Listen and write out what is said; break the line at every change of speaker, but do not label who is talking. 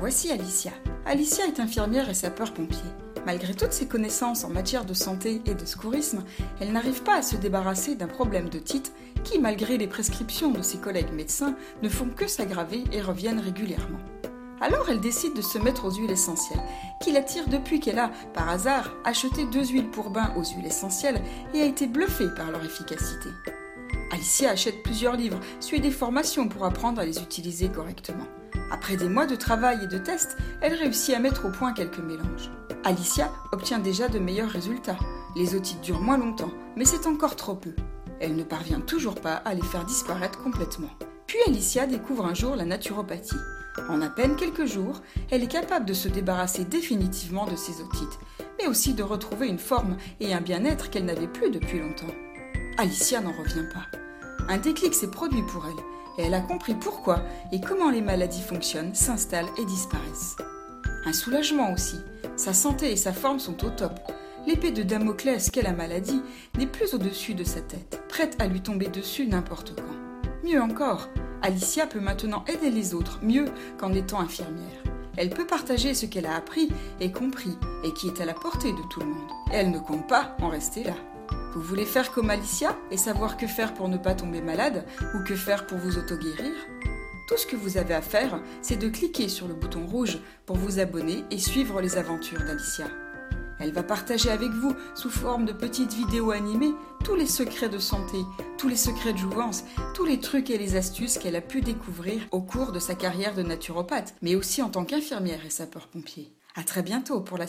Voici Alicia. Alicia est infirmière et sapeur-pompier. Malgré toutes ses connaissances en matière de santé et de secourisme, elle n'arrive pas à se débarrasser d'un problème de titre qui, malgré les prescriptions de ses collègues médecins, ne font que s'aggraver et reviennent régulièrement. Alors elle décide de se mettre aux huiles essentielles, qui l'attire depuis qu'elle a, par hasard, acheté deux huiles pour bain aux huiles essentielles et a été bluffée par leur efficacité. Alicia achète plusieurs livres, suit des formations pour apprendre à les utiliser correctement. Après des mois de travail et de tests, elle réussit à mettre au point quelques mélanges. Alicia obtient déjà de meilleurs résultats. Les otites durent moins longtemps, mais c'est encore trop peu. Elle ne parvient toujours pas à les faire disparaître complètement. Puis Alicia découvre un jour la naturopathie. En à peine quelques jours, elle est capable de se débarrasser définitivement de ses otites, mais aussi de retrouver une forme et un bien-être qu'elle n'avait plus depuis longtemps. Alicia n'en revient pas. Un déclic s'est produit pour elle, et elle a compris pourquoi et comment les maladies fonctionnent, s'installent et disparaissent. Un soulagement aussi. Sa santé et sa forme sont au top. L'épée de Damoclès qu'est la maladie n'est plus au-dessus de sa tête, prête à lui tomber dessus n'importe quand. Mieux encore, Alicia peut maintenant aider les autres mieux qu'en étant infirmière. Elle peut partager ce qu'elle a appris et compris et qui est à la portée de tout le monde. elle ne compte pas en rester là. Vous voulez faire comme Alicia et savoir que faire pour ne pas tomber malade ou que faire pour vous auto-guérir? Tout ce que vous avez à faire, c'est de cliquer sur le bouton rouge pour vous abonner et suivre les aventures d'Alicia. Elle va partager avec vous, sous forme de petites vidéos animées, tous les secrets de santé, tous les secrets de jouvence, tous les trucs et les astuces qu'elle a pu découvrir au cours de sa carrière de naturopathe, mais aussi en tant qu'infirmière et sapeur-pompier. À très bientôt pour la